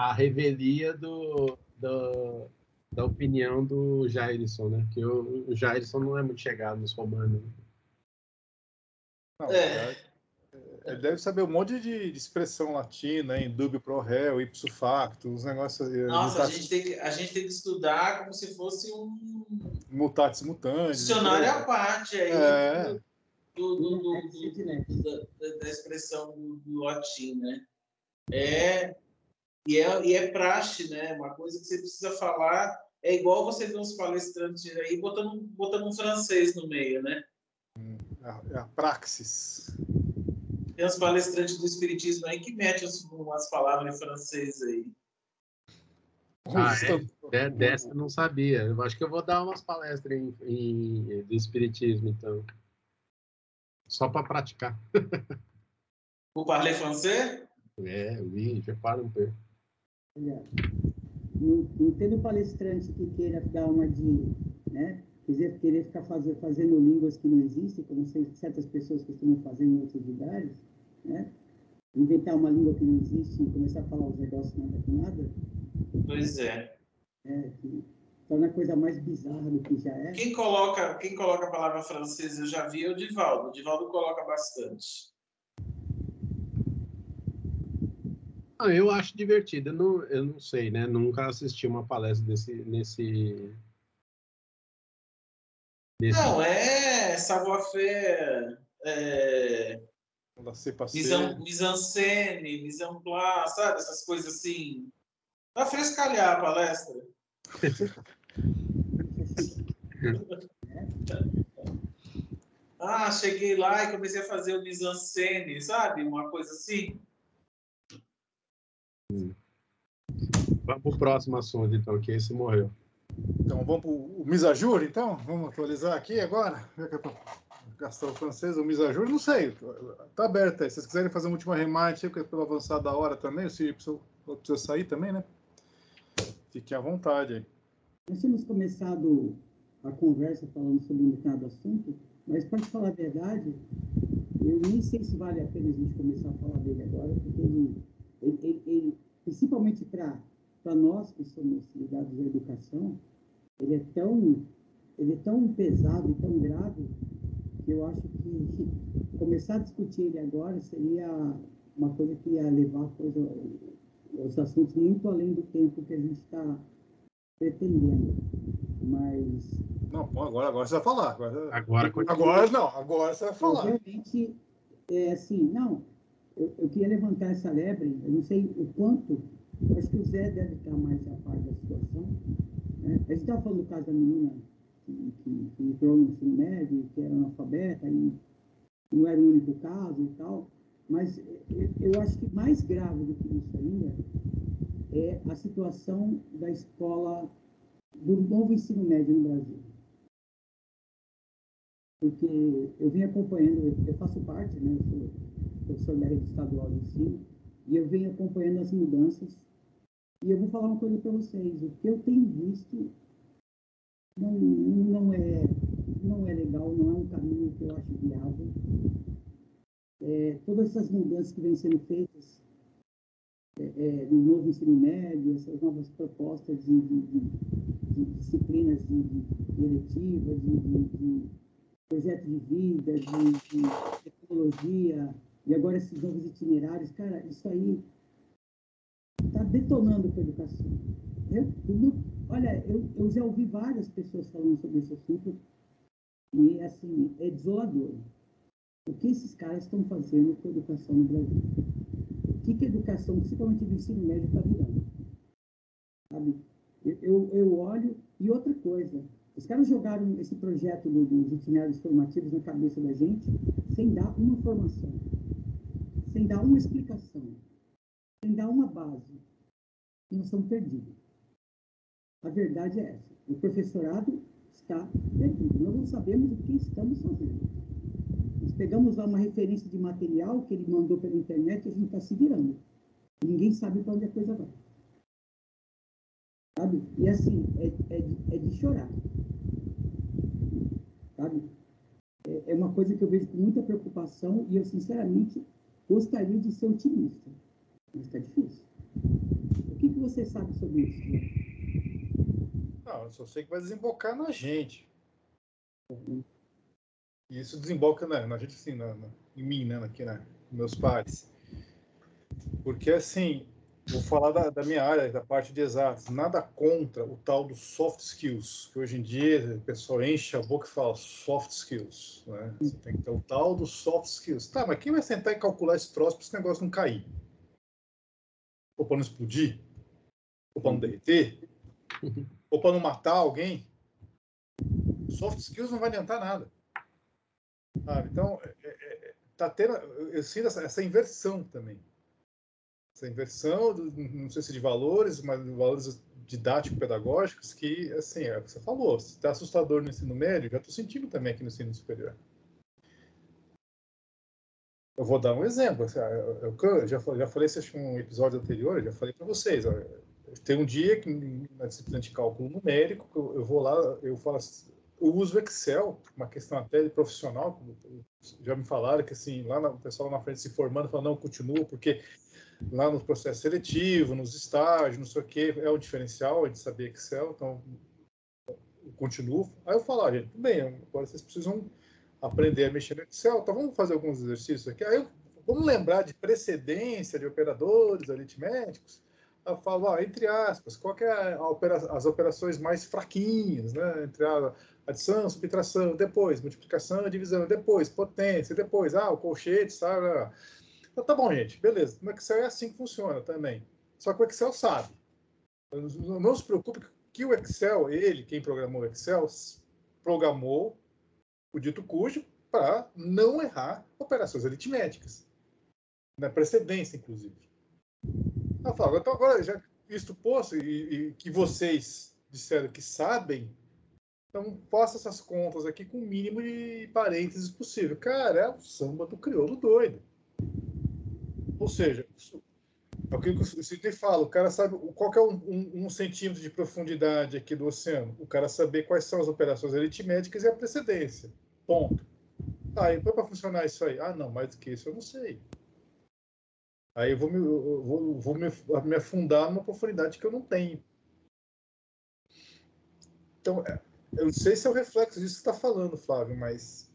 a revelia do, do, da opinião do Jairson, né? Que o, o Jairson não é muito chegado nos romanos. Não, é. Ele deve saber um monte de, de expressão latina, em dubio pro réu, ipso facto, uns negócios. Nossa, a gente, tem que, a gente tem que estudar como se fosse um. Mutatis mutandis. Dicionário à parte aí. É. Do, do, do, da, da, expressão do, latim, né? É, e, é, e é praxe, né? Uma coisa que você precisa falar. É igual você ver uns palestrantes aí botando, botando um francês no meio, né? É a, a praxis. Tem uns palestrantes do Espiritismo aí que metem umas palavras em francês aí. Ah, é? Dessa eu não sabia. Eu acho que eu vou dar umas palestras em, em do Espiritismo, então. Só para praticar. Vous parler français? É, oui, je parle um pouco. Não, não tendo palestrante que queira dar uma de, né, quiser querer ficar fazer, fazendo línguas que não existem, como certas pessoas costumam fazer em outros lugares, né? Inventar uma língua que não existe e começar a falar os negócios nada com nada. Pois é. É, que torna a coisa mais bizarra do que já é. Quem coloca, quem coloca a palavra francesa, eu já vi, é o Divaldo. O Divaldo coloca bastante. Ah, eu acho divertido. Eu não, eu não sei, né? Nunca assisti uma palestra desse, nesse, nesse... Não, é savoir-faire, é, mise-en-scène, mise-en-place, sabe? Essas coisas assim. Pra frescalhar a palestra. ah, cheguei lá e comecei a fazer o mise-en-scène, sabe? Uma coisa assim. Vamos pro próximo assunto, então, que esse morreu. Então vamos para o Misajur, então? Vamos atualizar aqui agora? Gastar o francês, o Misajur, não sei. Tá aberto aí. Se vocês quiserem fazer uma última remate aí, pelo avançar da hora também, o Siri precisa, precisa sair também, né? Fique à vontade aí. Nós tínhamos começado a conversa falando sobre um determinado assunto, mas para te falar a verdade, eu nem sei se vale a pena a gente começar a falar dele agora, porque ele, ele, ele, ele principalmente para para nós que somos ligados à educação, ele é tão, ele é tão pesado e tão grave que eu acho que começar a discutir ele agora seria uma coisa que ia levar coisa, os assuntos muito além do tempo que a gente está pretendendo. Mas. Não, agora, agora você vai falar. Agora, agora, agora não, agora você vai falar. Realmente, é assim, não, eu, eu queria levantar essa lebre, eu não sei o quanto Acho que o Zé deve estar mais a par da situação. Né? A gente estava falando do caso da menina que, que, que, entrou no ensino médio, que era analfabeta, e não era o único caso e tal. Mas eu acho que mais grave do que isso ainda é a situação da escola, do novo ensino médio no Brasil. Porque eu vim acompanhando, eu faço parte, né, eu sou professor rede estadual de ensino, e eu venho acompanhando as mudanças e eu vou falar uma coisa para vocês. O que eu tenho visto não, não, é, não é legal, não é um caminho que eu acho viável. É, todas essas mudanças que vêm sendo feitas é, é, no novo ensino médio, essas novas propostas de, de, de, de disciplinas de, eletivas, de, projeto de vida, de, tecnologia, e agora esses novos itinerários, cara, isso aí está detonando com a educação. Eu, eu, olha, eu, eu já ouvi várias pessoas falando sobre esse assunto e, assim, é desolador. O que esses caras estão fazendo com a educação no Brasil? O que, que a educação, principalmente do ensino médio, está virando? Sabe? Eu, eu, eu, olho... E outra coisa, os caras jogaram esse projeto do, dos itinerários formativos na cabeça da gente sem dar uma formação, sem dar uma explicação sem dar uma base, nós estamos perdidos. A verdade é essa. O professorado está perdido. Nós não sabemos o que estamos fazendo. Nós pegamos lá uma referência de material que ele mandou pela internet e a gente está se virando. Ninguém sabe para onde a coisa vai. Sabe? E assim, é, é, de, é de chorar. Sabe? É, é uma coisa que eu vejo com muita preocupação e eu, sinceramente, gostaria de ser otimista. Mas está difícil. O que, que você sabe sobre isso? Não, eu só sei que vai desembocar na gente. E isso desemboca na, na gente, assim, na, na, em mim, né? Aqui, né? Meus pares. Porque, assim, vou falar da, da, minha área, da parte de exatos. Nada contra o tal dos soft skills, que hoje em dia o pessoal enche a boca e fala soft skills. Né? Você tem que ter o tal dos soft skills. Tá, mas quem vai sentar e calcular esse troço para esse negócio não cair? Ou para não explodir? Ou para não derreter? Ou para não matar alguém? Soft skills não vai adiantar nada. Então, é, é, tá tendo, eu sinto essa, essa inversão também essa inversão, não sei se de valores, mas de valores didático-pedagógicos, que, assim, é o que você falou, se está assustador no ensino médio, já estou sentindo também aqui no ensino superior. Eu vou dar um exemplo. Eu, já, já falei isso em um episódio anterior, já falei para vocês. Tem um dia que na disciplina de cálculo numérico, eu, vou lá, eu falo assim, eu uso Excel, uma questão até de profissional, já me falaram que assim, lá o pessoal na frente se formando, falando, não, continua, porque lá no processo seletivo, nos estágios, não sei o que, é o diferencial de saber Excel, então eu continuo. Aí eu falo, ah, gente, tudo bem, agora vocês precisam aprender a mexer no Excel, então vamos fazer alguns exercícios aqui. Aí eu, vamos lembrar de precedência de operadores aritméticos. Eu falo, ah, entre aspas, qual é opera as operações mais fraquinhas, né? Entre a adição, subtração, depois multiplicação, divisão, depois potência, depois, ah, o colchete, sabe? Então, tá bom, gente, beleza. No Excel é assim que funciona também. Só que o Excel sabe. Não se preocupe que o Excel, ele, quem programou o Excel, programou o dito cujo para não errar operações aritméticas. Na precedência, inclusive. Eu falo, então agora, já visto posto e, e que vocês disseram que sabem, então faça essas contas aqui com o mínimo de parênteses possível. Cara, é o samba do crioulo doido. Ou seja, é o que o Sidney fala, o cara sabe qual é um, um, um, centímetro de profundidade aqui do oceano. O cara saber quais são as operações aritméticas e a precedência. Ponto. Tá, e para funcionar isso aí? Ah, não, mais do que isso eu não sei. Aí eu vou me, eu vou, vou me, me afundar numa profundidade que eu não tenho. Então, é, eu não sei se é o reflexo disso que você está falando, Flávio, mas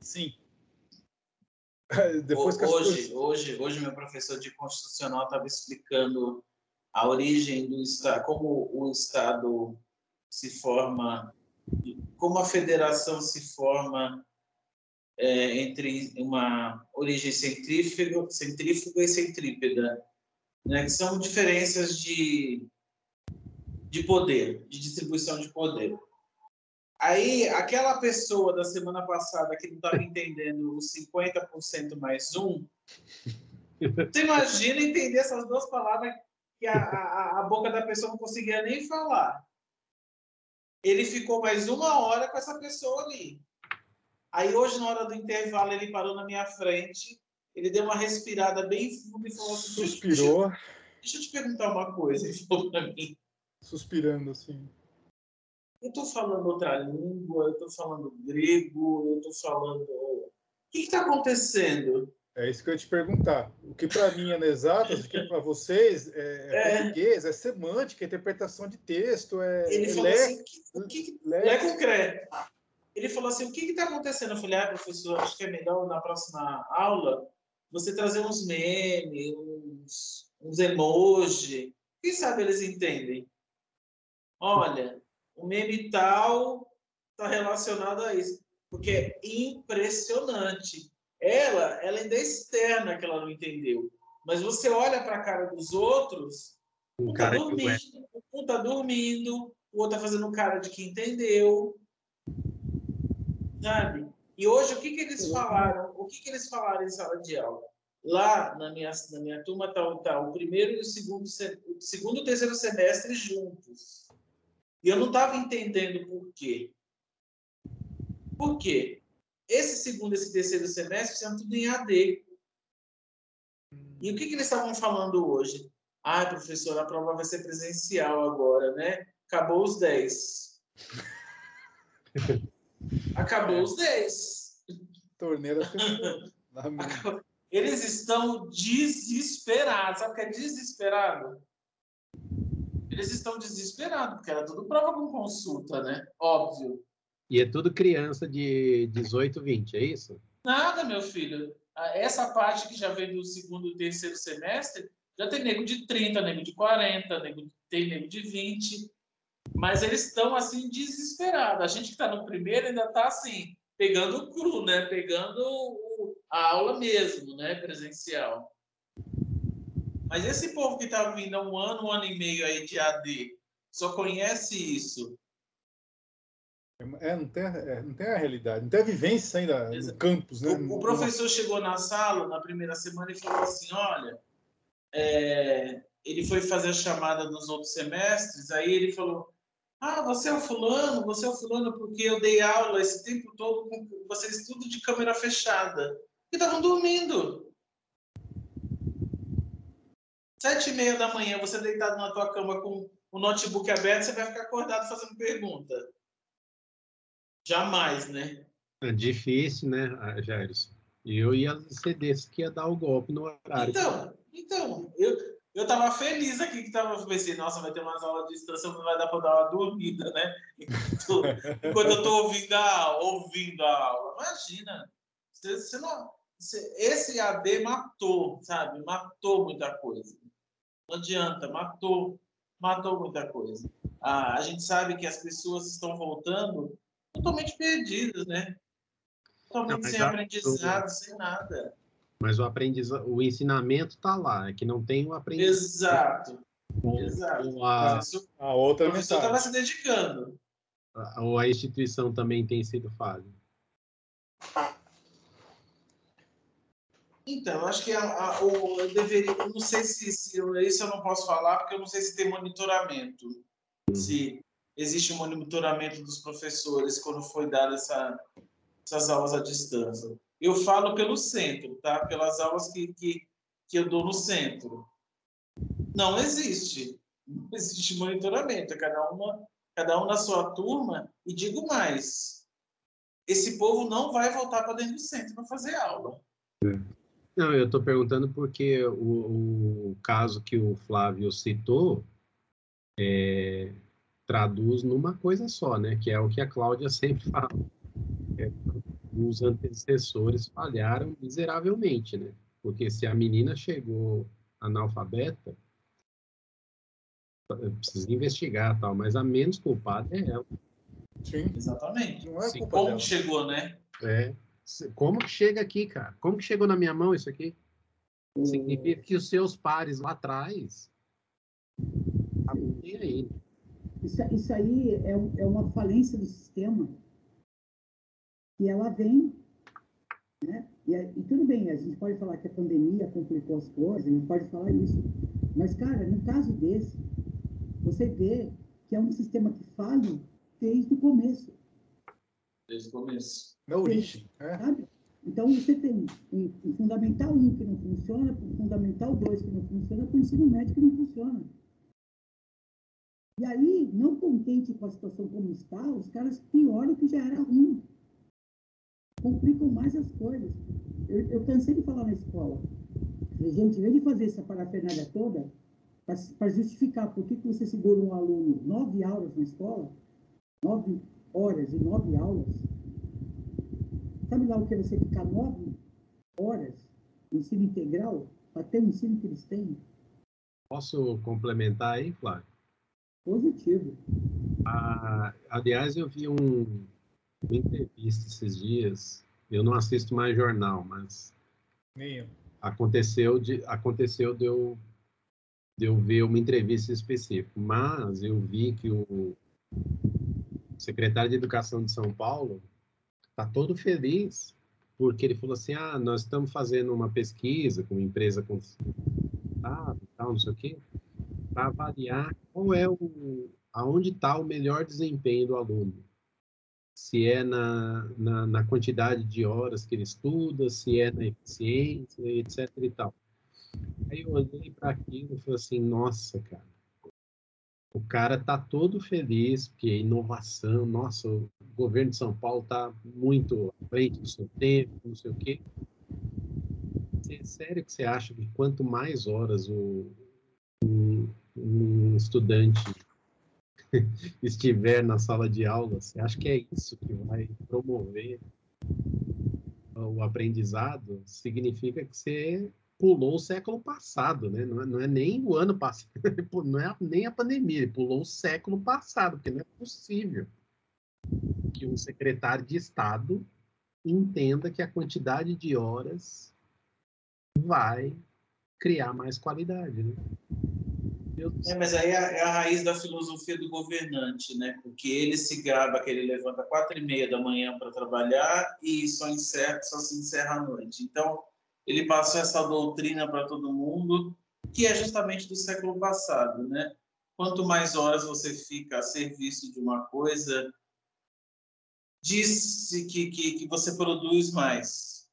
sim, Depois hoje, coisas... hoje, hoje, meu professor de constitucional estava explicando a origem do Estado, como o Estado se forma, como a federação se forma é, entre uma origem centrífuga, centrífuga e centrípeda, né, que são diferenças de, de poder, de distribuição de poder. Aí, aquela pessoa da semana passada que não estava entendendo os 50% mais um, você imagina entender essas duas palavras que a, a, a boca da pessoa não conseguia nem falar. Ele ficou mais uma hora com essa pessoa ali. Aí, hoje, na hora do intervalo, ele parou na minha frente, ele deu uma respirada bem funda e falou assim: Suspirou. Deixa, deixa eu te perguntar uma coisa. Ele falou para mim. Suspirando assim. Eu estou falando outra língua, eu estou falando grego, eu estou falando. O que está acontecendo? É isso que eu ia te perguntar. O que para mim é exatas, o que para vocês é, é, é, português, é semântica, é interpretação de texto, é. Ele falou lé, assim: o que, que, lé, lé concreto. Ele falou assim: o que está acontecendo? Eu falei: ah, professor, acho que é melhor na próxima aula você trazer uns memes, uns, uns emojis. Quem sabe eles entendem? Olha, o meme tal está relacionado a isso. Porque é impressionante. Ela, ela ainda é externa que ela não entendeu. Mas você olha para a cara dos outros, um está dormindo, um tá dormindo, o outro está fazendo cara de que entendeu. Sabe? E hoje, o que, que eles falaram? O que, que eles falaram em sala de aula? Lá na minha, na minha turma está tá, o primeiro e o segundo, o segundo e o terceiro semestre juntos. E eu não estava entendendo por quê. Por quê? Esse segundo e esse terceiro semestre são tudo em AD. E o que, que eles estavam falando hoje? Ah, professor, a prova vai ser presencial agora, né? Acabou os 10. Acabou os 10. Torneira. eles estão desesperados. Sabe o que é desesperado? Eles estão desesperados, porque era tudo prova com consulta, né? Óbvio. E é tudo criança de 18, 20, é isso? Nada, meu filho. Essa parte que já vem do segundo e terceiro semestre, já tem nego de 30, nego de 40, nego, tem nego de 20. Mas eles estão, assim, desesperados. A gente que está no primeiro ainda está, assim, pegando o cru, né? Pegando a aula mesmo, né? Presencial. Mas esse povo que está vindo há um ano, um ano e meio aí de AD, só conhece isso. É, não tem, é, não tem a realidade, não tem a vivência ainda Exato. no campus, né? O, o professor chegou na sala na primeira semana e falou assim: olha, é, ele foi fazer a chamada dos outros semestres, aí ele falou: Ah, você é o fulano, você é o fulano, porque eu dei aula esse tempo todo com vocês tudo de câmera fechada. E estavam dormindo. Sete e meia da manhã, você deitado na tua cama com o notebook aberto, você vai ficar acordado fazendo pergunta. Jamais, né? É difícil, né, Jairus? Eu ia ser desse que ia dar o golpe no horário. Então, então eu, eu tava feliz aqui que tava pensei, nossa, vai ter umas aulas de distância, não vai dar para dar uma dormida, né? Enquanto, enquanto eu tô ouvindo a, ouvindo a aula. Imagina, você, você não, você, esse AD matou, sabe? Matou muita coisa. Não adianta, matou, matou muita coisa. Ah, a gente sabe que as pessoas estão voltando totalmente perdidas, né? Totalmente não, sem aprendizado, sem nada. Mas o aprendizado, o ensinamento está lá, é que não tem o aprendizado. Exato. Exato. A, a outra o professor estava se dedicando. Ou a instituição também tem sido falha. Então, acho que a, a, o, eu deveria, eu não sei se, se isso eu não posso falar, porque eu não sei se tem monitoramento, uhum. se existe um monitoramento dos professores quando foi dada essa, essas aulas à distância. Eu falo pelo centro, tá? Pelas aulas que, que, que eu dou no centro. Não existe. Não existe monitoramento. É cada uma, cada um na sua turma. E digo mais: esse povo não vai voltar para dentro do centro para fazer aula. É. Não, eu estou perguntando porque o, o, caso que o Flávio citou é, traduz numa coisa só, né? Que é o que a Cláudia sempre fala. É, os antecessores falharam miseravelmente, né? Porque se a menina chegou analfabeta, precisa investigar tal, mas a menos culpada é ela. Sim, exatamente. Não é culpa Como dela. chegou, né? É. Como que chega aqui, cara? Como que chegou na minha mão isso aqui? Hum. Significa que os seus pares lá atrás aí. Isso, isso aí é, é uma falência do sistema e ela vem, né? E, e, tudo bem, a gente pode falar que a pandemia complicou as coisas, a gente pode falar isso, mas cara, no caso desse, você vê que é um sistema que falha desde o começo. Desde o começo. Na origem. É. Sabe? Então, você tem um, um Fundamental 1 que não funciona, um Fundamental 2 que não funciona, para o ensino médio que não funciona. E aí, não contente com a situação como está, os caras pioram que já era ruim. Complicam mais as coisas. Eu, eu cansei de falar na escola. Gente, em vez de fazer essa parafernália toda, para justificar por que, que você segura um aluno nove aulas na escola, nove horas e nove aulas. Sabe lá o que é você ficar nove horas no ensino integral para ter o ensino que eles têm? Posso complementar aí, Flávio? Positivo. Ah, aliás, eu vi um, uma entrevista esses dias. Eu não assisto mais jornal, mas Nem aconteceu de aconteceu de eu, de eu ver uma entrevista específica. Mas eu vi que o secretário de Educação de São Paulo está todo feliz porque ele falou assim, ah, nós estamos fazendo uma pesquisa com uma empresa com ah, tal, não sei o quê, para avaliar qual é o, aonde está o melhor desempenho do aluno. Se é na, na, na, quantidade de horas que ele estuda, se é na eficiência, etc e tal. Aí eu olhei para aquilo e falei assim, nossa, cara, o cara tá todo feliz, porque inovação, nossa, o governo de São Paulo tá muito à frente do seu tempo, não sei o quê. é sério que você acha que quanto mais horas o, um, um estudante estiver na sala de aula, você acha que é isso que vai promover o aprendizado? Significa que você pulou o século passado, né? Não é, não é nem o ano passado, não é nem a pandemia, ele pulou o século passado, porque não é possível que um secretário de Estado entenda que a quantidade de horas vai criar mais qualidade, né? É, mas aí é, é a raiz da filosofia do governante, né? Porque ele se grava que ele levanta quatro e meia da manhã para trabalhar e só, encerra, só se encerra à noite. Então, ele passou essa doutrina para todo mundo, que é justamente do século passado, né? Quanto mais horas você fica a serviço de uma coisa, diz que, que, que você produz mais.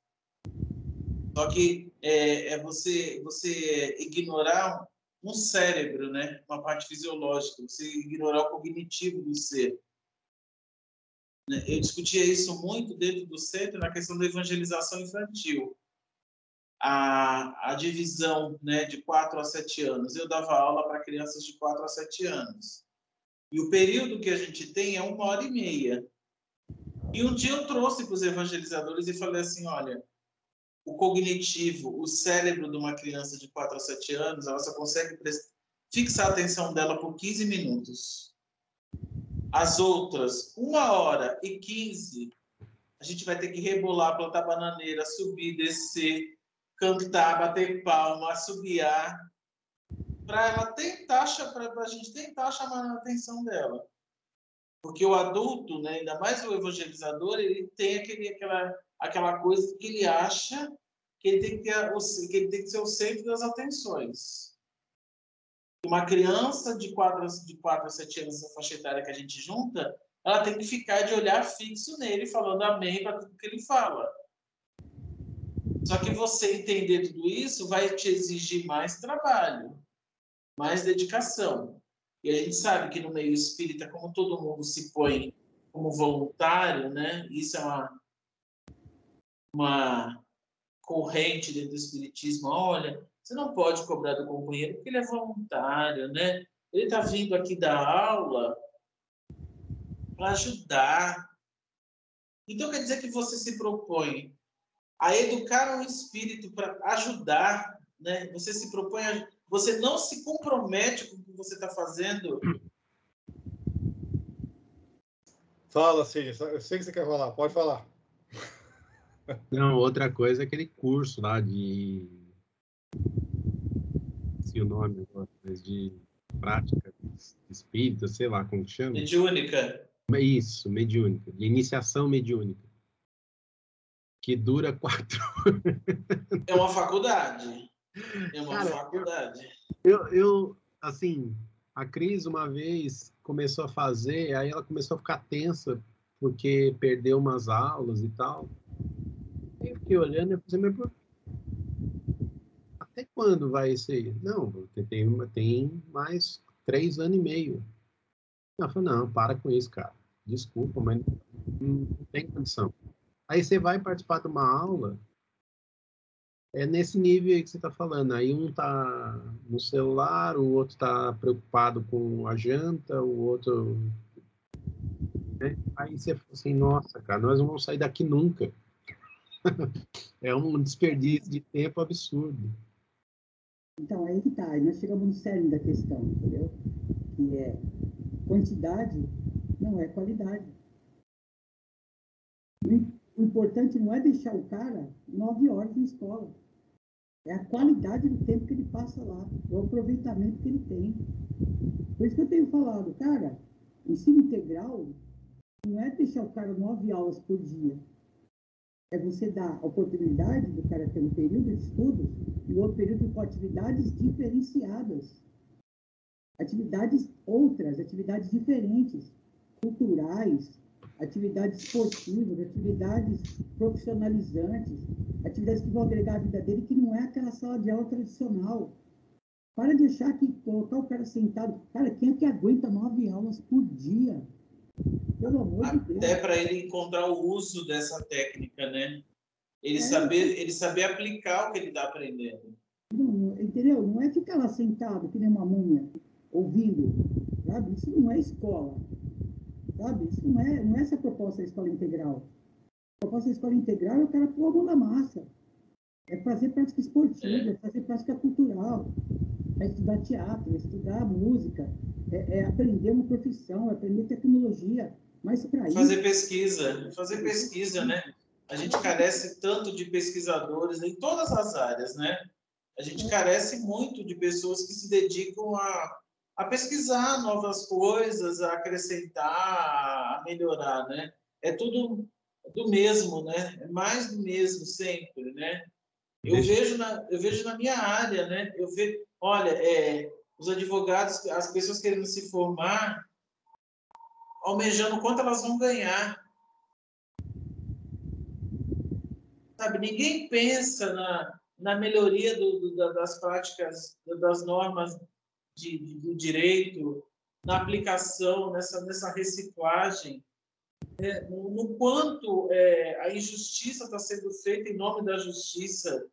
Só que é, é você, você ignorar um cérebro, né? uma parte fisiológica, você ignorar o cognitivo do ser. Eu discutia isso muito dentro do centro na questão da evangelização infantil. A, a divisão né, de 4 a 7 anos. Eu dava aula para crianças de 4 a 7 anos. E o período que a gente tem é uma hora e meia. E um dia eu trouxe para os evangelizadores e falei assim: olha, o cognitivo, o cérebro de uma criança de 4 a 7 anos, ela só consegue fixar a atenção dela por 15 minutos. As outras, uma hora e 15, a gente vai ter que rebolar, plantar bananeira, subir, descer, cantar, bater palma, assobiar, para ela tentar, para a gente tentar chamar a atenção dela. Porque o adulto, né, ainda mais o evangelizador, ele tem aquele, aquela aquela coisa que ele acha que ele tem que, que, ele tem que ser o centro das atenções. Uma criança de 4, de 4 a 7 anos, essa faixa etária que a gente junta, ela tem que ficar de olhar fixo nele, falando amém para tudo que ele fala. Só que você entender tudo isso vai te exigir mais trabalho, mais dedicação. E a gente sabe que no meio espírita, como todo mundo se põe como voluntário, né? Isso é uma uma corrente dentro do espiritismo, olha, você não pode cobrar do companheiro porque ele é voluntário, né? Ele está vindo aqui dar aula para ajudar. Então quer dizer que você se propõe a educar um espírito para ajudar, né? Você se propõe a... você não se compromete com o que você está fazendo. Fala, Cid. Eu sei que você quer falar. Pode falar. Não, outra coisa é aquele curso lá de. Se o nome agora, mas de prática espírita, sei lá como chama. Mediúnica. Isso, mediúnica. De iniciação mediúnica. Que dura quatro É uma faculdade. É uma Cara, faculdade. Eu, eu, assim, a Cris uma vez começou a fazer, aí ela começou a ficar tensa porque perdeu umas aulas e tal. Eu fiquei olhando e falei, mas por... até quando vai isso aí? Não, tem, tem mais três anos e meio. Ela falou, não, para com isso, cara. Desculpa, mas não, não tem condição. Aí você vai participar de uma aula, é nesse nível aí que você está falando. Aí um está no celular, o outro está preocupado com a janta, o outro. Né? Aí você fala assim, nossa, cara, nós não vamos sair daqui nunca. é um desperdício de tempo absurdo. Então, aí que tá. Nós chegamos no cerne da questão, entendeu? Que é quantidade não é qualidade. O importante não é deixar o cara nove horas na escola. É a qualidade do tempo que ele passa lá, o aproveitamento que ele tem. Por isso que eu tenho falado, cara, ensino integral não é deixar o cara nove aulas por dia é você dar a oportunidade do cara ter um período de estudos e outro período com atividades diferenciadas. Atividades outras, atividades diferentes, culturais, atividades esportivas, atividades profissionalizantes, atividades que vão agregar a vida dele, que não é aquela sala de aula tradicional. Para de achar que colocar o cara sentado. Cara, quem é que aguenta nove aulas por dia? Pelo amor de Deus. Até para ele encontrar o uso dessa técnica, né? Ele, É. saber, ele saber aplicar o que ele está aprendendo. Não, entendeu? Não é ficar lá sentado, que nem uma múmia, ouvindo, sabe? Isso não é escola, sabe? Isso não é, não é essa a proposta da escola integral. A proposta da escola integral é o cara pôr a mão na massa. É fazer prática esportiva, é fazer prática cultural, é estudar teatro, é estudar música, é, é aprender uma profissão, é aprender tecnologia. Mas para isso, Fazer pesquisa, fazer pesquisa, né? A gente carece tanto de pesquisadores em todas as áreas, né? A gente carece muito de pessoas que se dedicam a, a pesquisar novas coisas, a acrescentar, a melhorar, né? É tudo do mesmo, né? É mais do mesmo sempre, né? Eu vejo na, eu vejo na minha área, né? Eu vejo, olha, é, os advogados, as pessoas querendo se formar, almejando quanto elas vão ganhar. Sabe, ninguém pensa na, na melhoria do, do- da- das práticas, das normas de, de- do direito, na aplicação, nessa, nessa reciclagem, né? no, no quanto é, a injustiça está sendo feita em nome da justiça.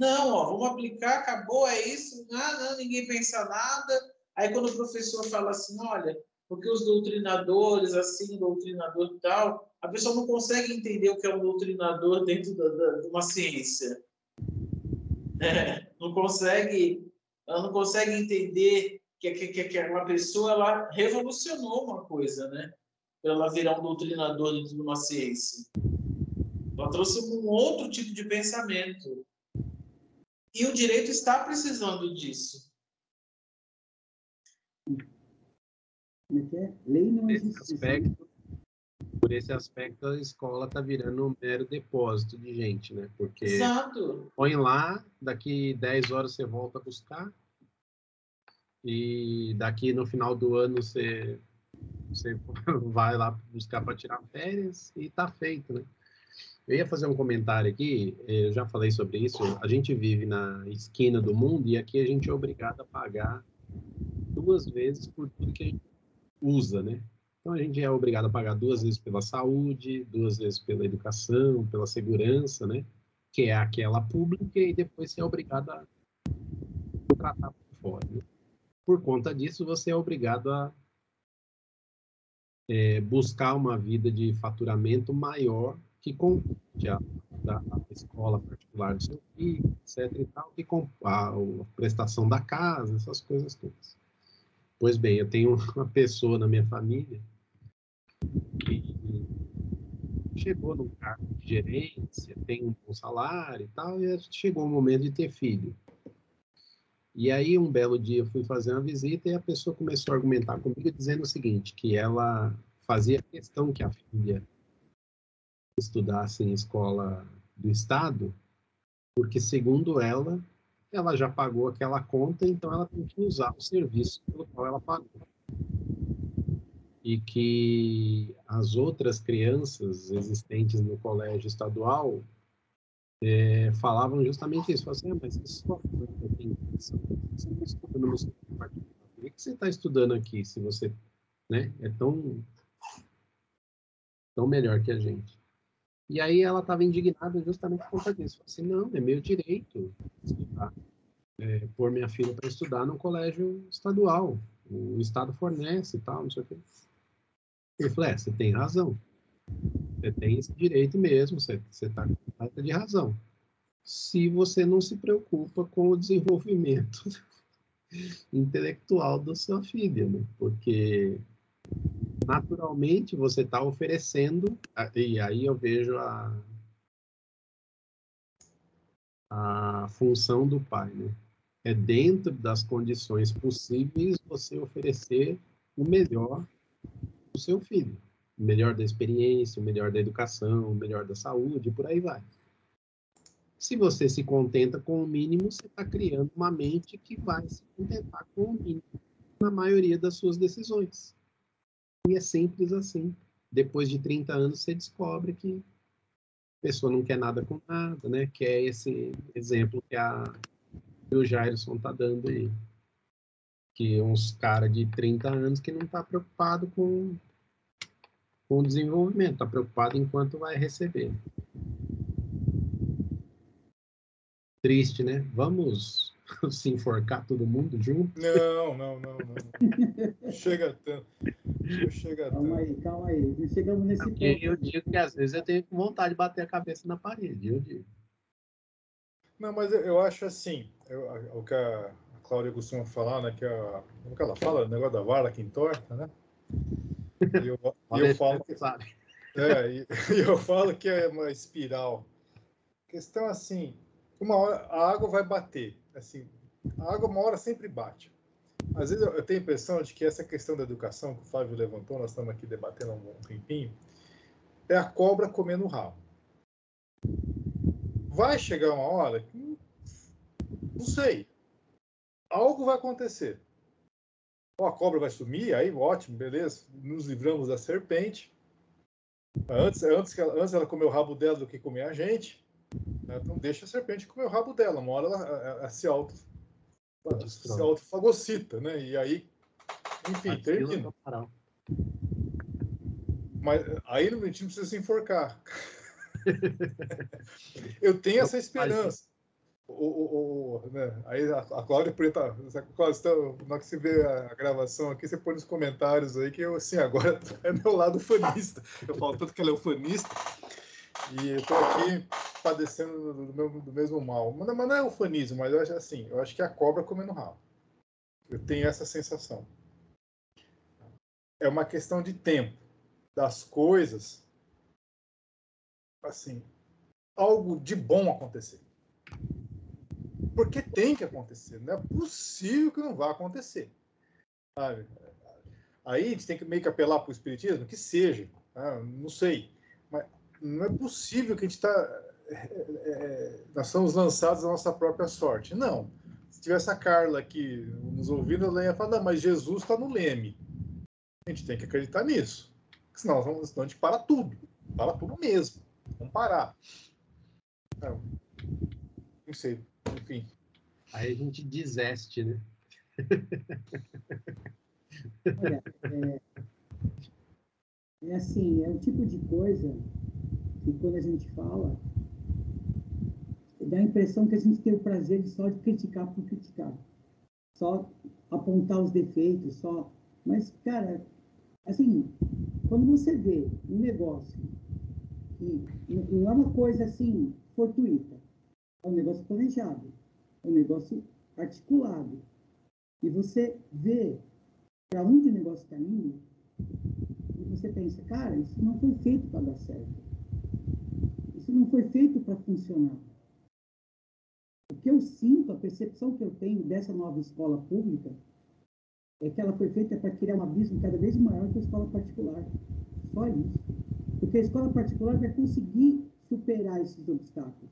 Não, ó, vamos aplicar, acabou, é isso. Ah, não, ninguém pensa nada. Aí quando o professor fala assim, olha, porque os doutrinadores, assim, doutrinador e tal, a pessoa não consegue entender o que é um doutrinador dentro da, da- de uma ciência. É, não consegue, ela não consegue entender que, que, que, que uma pessoa ela revolucionou uma coisa, né? Pra Ela virar um doutrinador dentro de uma ciência. Ela trouxe um outro tipo de pensamento. E o direito está precisando disso. como é que é? Lei não Nesse existe. aspecto, por esse aspecto, a escola está virando um mero depósito de gente, né? Porque Exato. põe lá, daqui 10 horas você volta a buscar, e daqui no final do ano você, você vai lá buscar para tirar férias e tá feito, né? Eu ia fazer um comentário aqui, eh, eu já falei sobre isso, a gente vive na esquina do mundo e aqui a gente é obrigado a pagar duas vezes por tudo que a gente usa, né? Então a gente é obrigado a pagar duas vezes pela saúde, duas vezes pela educação, pela segurança, né? Que é aquela pública e depois você é obrigado a contratar por fora. Né? Por conta disso, você é obrigado a é, buscar uma vida de faturamento maior que compete a a escola particular do seu filho, etc. e tal, que com a, a prestação da casa, essas coisas todas. Pois bem, eu tenho uma pessoa na minha família que chegou num cargo de gerência, tem um bom salário e tal, e chegou o momento de ter filho. E aí, um belo dia, eu fui fazer uma visita e a pessoa começou a argumentar comigo dizendo o seguinte, que ela fazia questão que a filha estudasse em escola do Estado, porque, segundo ela, ela já pagou aquela conta, então ela tem que usar o serviço pelo qual ela pagou. E que as outras crianças existentes no colégio estadual é, falavam justamente isso. Falavam assim, ah, mas isso só tem. Você não. Por que você está estudando aqui se você né, é tão, tão melhor que a gente? E aí ela estava indignada justamente por conta disso. Falei assim, não, é meu direito estudar, é, pôr minha filha para estudar no colégio estadual. O Estado fornece e tal, não sei o quê. Ele falou, é, você tem razão. Você tem esse direito mesmo, você está com de razão. Se você não se preocupa com o desenvolvimento intelectual da sua filha, né? Porque naturalmente você está oferecendo, e aí eu vejo a, a função do pai, né? É dentro das condições possíveis você oferecer o melhor o seu filho. O melhor da experiência, o melhor da educação, o melhor da saúde, por aí vai. Se você se contenta com o mínimo, você está criando uma mente que vai se contentar com o mínimo na maioria das suas decisões. E é simples assim. Depois de 30 anos, você descobre que a pessoa não quer nada com nada, né? Que é esse exemplo que, a, que o Jairson está dando aí. Que é uns caras de 30 anos que não tá preocupado com, com o desenvolvimento, tá preocupado enquanto vai receber. Triste, né? Vamos se enforcar todo mundo junto? Não, não, não, não. chega tanto. Chega calma tanto. aí, calma aí. Não chegamos nesse ponto. Eu digo que às vezes eu tenho vontade de bater a cabeça na parede, eu digo. Não, mas eu, eu acho assim, eu, o que a Cláudia costuma falar, né, que a, como que ela fala, o negócio da vara que entorta, né? E eu, e eu falo que, sabe? é, e, e eu falo que é uma espiral. A questão assim, uma hora a água vai bater, assim, a água uma hora sempre bate. Às vezes eu, tenho a impressão de que essa questão da educação que o Flávio levantou, nós estamos aqui debatendo há um tempinho, é a cobra comendo o rabo. Vai chegar uma hora que não sei. Algo vai acontecer. Ou a cobra vai sumir, aí ótimo, beleza. Nos livramos da serpente. Antes, antes, que ela, antes ela comer o rabo dela do que comer a gente. Né? Então deixa a serpente comer o rabo dela. Uma hora ela, ela, ela se auto se autofagocita, né? E aí, enfim, termina. Mas aí a gente não precisa se enforcar. Eu tenho essa esperança. O, o, o, né? Aí a, a Cláudia Preta, Cláudia, então, na hora que você vê a gravação aqui, você põe nos comentários aí que eu, assim, agora é meu lado fanista. Eu falo tanto que ela é fanista e eu tô aqui padecendo do, do, do mesmo mal. Mas, mas, não é o fanismo, mas eu acho assim, eu acho que é a cobra comendo rabo. Eu tenho essa sensação. É uma questão de tempo das coisas, assim, algo de bom acontecer. Porque tem que acontecer. Não é possível que não vá acontecer. Sabe? Aí a gente tem que meio que apelar para o espiritismo, que seja. Tá? Não sei. Mas não é possível que a gente está. É, é, nós estamos lançados à nossa própria sorte. Não. Se tivesse a Carla aqui nos ouvindo, ela ia falar, não, mas Jesus está no leme. A gente tem que acreditar nisso. Senão, senão a gente para tudo. Para tudo mesmo. Vamos parar. Não, não sei. Enfim. Aí a gente deseste, né? Olha, é, é assim, é o tipo de coisa que quando a gente fala, dá a impressão que a gente tem o prazer de só de criticar por criticar. Só apontar os defeitos, só. Mas, cara, assim, quando você vê um negócio que não é uma coisa assim fortuita, é um negócio planejado, é um negócio articulado, e você vê para onde o negócio está indo, e você pensa, cara, isso não foi feito para dar certo. Isso não foi feito para funcionar. O que eu sinto, a percepção que eu tenho dessa nova escola pública, é que ela foi feita para criar um abismo cada vez maior que a escola particular. Só isso. Porque a escola particular vai conseguir superar esses obstáculos.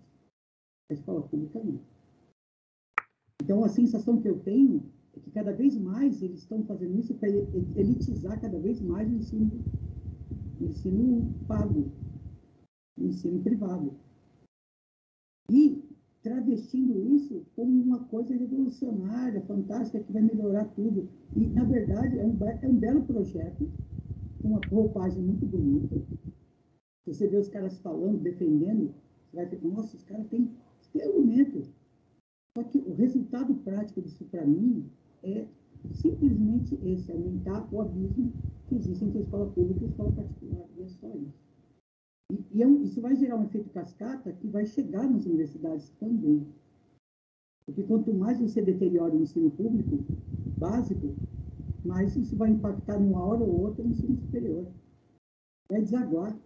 A escola pública não. Então, a sensação que eu tenho é que cada vez mais eles estão fazendo isso para elitizar cada vez mais o ensino, o ensino pago, o ensino privado. E travestindo isso como uma coisa revolucionária, fantástica, que vai melhorar tudo. E, na verdade, é um, é um belo projeto, com uma roupagem muito bonita. Você vê os caras falando, defendendo, você vai ver, nossa, os caras têm, têm argumento. Só que o resultado prático disso, para mim, é simplesmente esse, aumentar o abismo que existe entre a escola pública e a escola particular. E é só isso. E, e é isso vai gerar um efeito cascata que vai chegar nas universidades também. Porque quanto mais você deteriora o ensino público básico, mais isso vai impactar numa hora ou outra no ensino superior. Vai desaguar.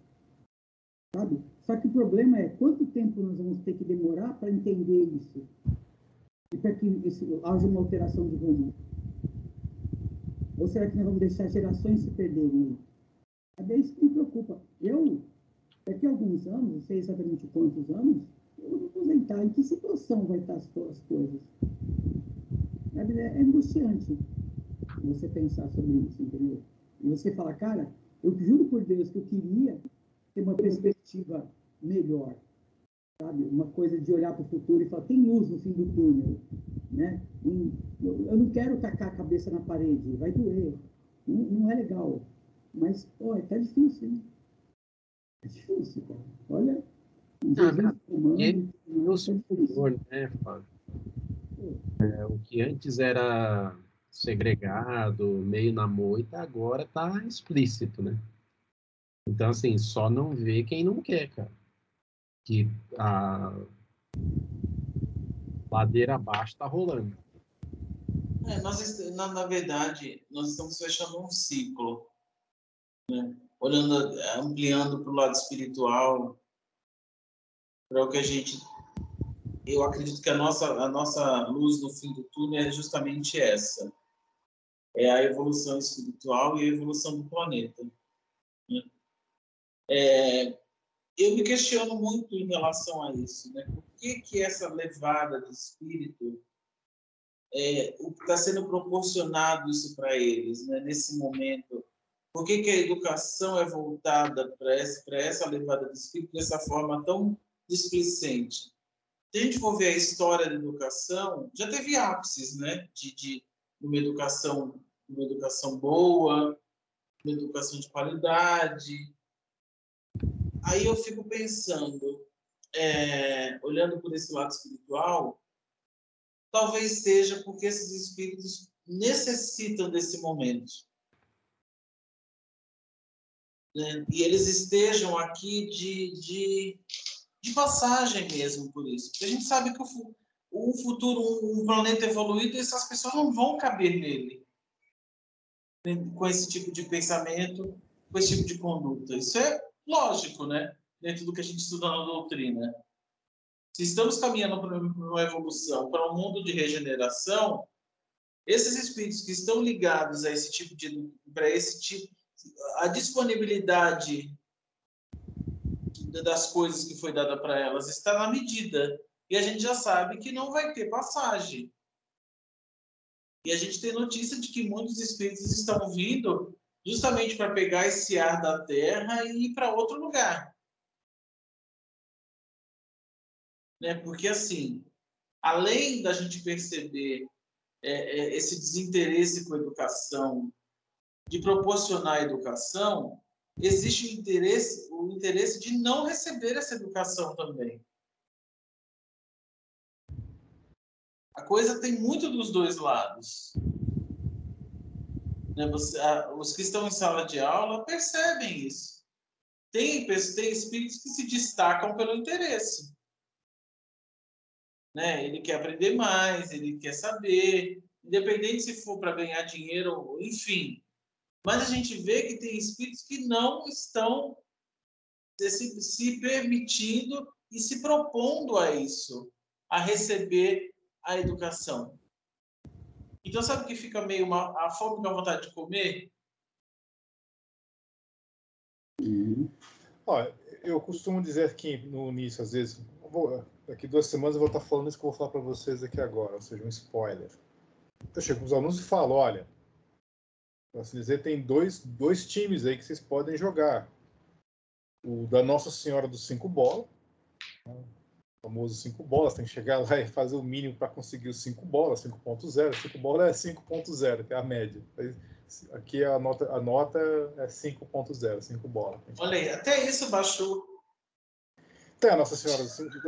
Sabe? Só que o problema é quanto tempo nós vamos ter que demorar para entender isso? E para que isso, haja uma alteração de rumo? Ou será que nós vamos deixar gerações se perderem? É isso que me preocupa. Eu, daqui a alguns anos, não sei exatamente quantos anos, eu vou me aposentar. Em que situação vai estar as, as coisas? É, é angustiante você pensar sobre isso, entendeu? E você fala, cara, eu juro por Deus que eu queria ter uma perspectiva melhor, sabe? Uma coisa de olhar para o futuro e falar, tem luz no fim do túnel, né? Eu não quero tacar a cabeça na parede, vai doer, não, não é legal. Mas, pô, tá difícil, hein? É difícil, cara. Olha, Jesus E no superior, né, Fábio? É, o que antes era segregado, meio na moita, agora tá explícito, né? Então, assim, só não vê quem não quer, cara. Que a ladeira abaixo tá rolando. É, nós, na, na, verdade, nós estamos fechando um ciclo, né? Olhando, ampliando para o lado espiritual, para o que a gente. Eu acredito que a nossa, a nossa luz no fim do túnel é justamente essa: é a evolução espiritual e a evolução do planeta. Né? É, eu me questiono muito em relação a isso, né? Por que que essa levada de espírito está é, sendo proporcionado isso para eles, né? Nesse momento, por que que a educação é voltada para essa, essa levada de espírito dessa forma tão displicente? Se a gente for ver a história da educação, já teve ápices, né? De, de uma educação, uma educação boa, uma educação de qualidade, aí eu fico pensando, é, olhando por esse lado espiritual, talvez seja porque esses espíritos necessitam desse momento. Né? E eles estejam aqui de, de, de, passagem mesmo por isso. Porque a gente sabe que o, o futuro, um planeta evoluído, essas pessoas não vão caber nele. Né? Com esse tipo de pensamento, com esse tipo de conduta. Isso é lógico, né? Dentro do que a gente estuda na doutrina. Se estamos caminhando para uma evolução, para um mundo de regeneração, esses espíritos que estão ligados a esse tipo de para esse tipo a disponibilidade das coisas que foi dada para elas está na medida e a gente já sabe que não vai ter passagem. E a gente tem notícia de que muitos espíritos estão vindo justamente para pegar esse ar da terra e ir para outro lugar. Né? Porque, assim, além da gente perceber é, é, esse desinteresse com a educação, de proporcionar educação, existe o interesse, o interesse de não receber essa educação também. A coisa tem muito dos dois lados. Né? Os que estão em sala de aula percebem isso. Tem, tem espíritos que se destacam pelo interesse. Né? Ele quer aprender mais, ele quer saber, independente se for para ganhar dinheiro, enfim. Mas a gente vê que tem espíritos que não estão se, se permitindo e se propondo a isso, a receber a educação. Então, sabe o que fica meio uma, a fome com a vontade de comer? Uhum. Olha, eu costumo dizer aqui no início, às vezes, vou, daqui duas semanas eu vou estar falando isso que eu vou falar para vocês aqui agora, ou seja, um spoiler. Eu chego com os alunos e falo, olha, para assim dizer, tem dois, dois times aí que vocês podem jogar. O da Nossa Senhora dos Cinco Bolas, né? famoso 5 bolas, tem que chegar lá e fazer o mínimo para conseguir os 5 bolas, 5.0. 5 bolas é 5.0, que é a média. Aqui a nota, a nota é 5.0, 5 bolas. Olha aí, até isso baixou. Tem a Nossa Senhora.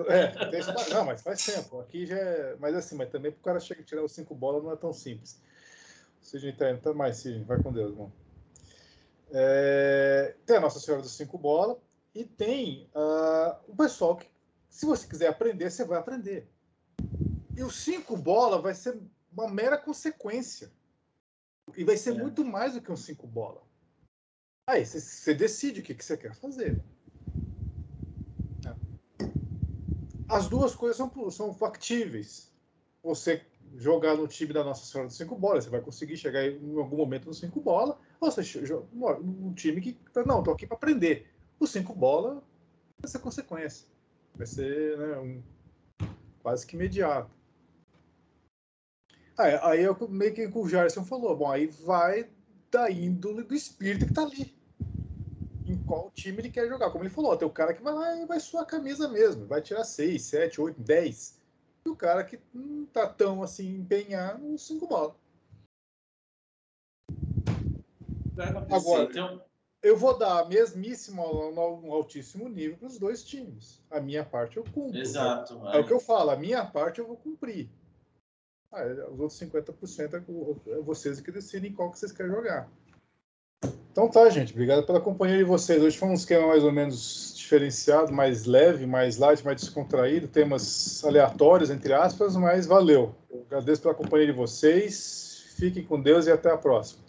É, até isso baixou. Não, mas faz tempo. Aqui já é. Mas assim, mas também para o cara chegar e tirar os 5 bolas não é tão simples. Sidney tá indo, tá mais, Sidney. Vai com Deus, irmão. É, tem a Nossa Senhora dos 5 bolas e tem uh, o pessoal que se você quiser aprender, você vai aprender. E o cinco bola vai ser uma mera consequência. E vai ser é. muito mais do que um cinco bola. Aí você decide o que, que você quer fazer. É. As duas coisas são, são factíveis. Você jogar no time da Nossa Senhora dos Cinco Bolas, você vai conseguir chegar em algum momento no cinco bola, ou você joga num time que, não, estou aqui para aprender. O cinco bola vai ser consequência. Vai ser né, um, quase que imediato. Aí, aí eu meio que o Gerson falou, bom, aí vai da índole do espírito que tá ali. Em qual time ele quer jogar. Como ele falou, tem o cara que vai lá e vai suar a camisa mesmo, vai tirar 6, 7, 8, 10. E o cara que não tá tão assim empenhado, 5 bolas. Agora, então, eu vou dar mesmíssimo um altíssimo nível para os dois times. A minha parte eu cumpro. Exato. É, é o que eu falo, a minha parte eu vou cumprir. Ah, é, os outros 50% é, é vocês que decidem qual que vocês querem jogar. Então tá, gente. Obrigado pela companhia de vocês. Hoje foi um esquema mais ou menos diferenciado, mais leve, mais light, mais descontraído, temas aleatórios, entre aspas, mas valeu. Eu agradeço pela companhia de vocês. Fiquem com Deus e até a próxima.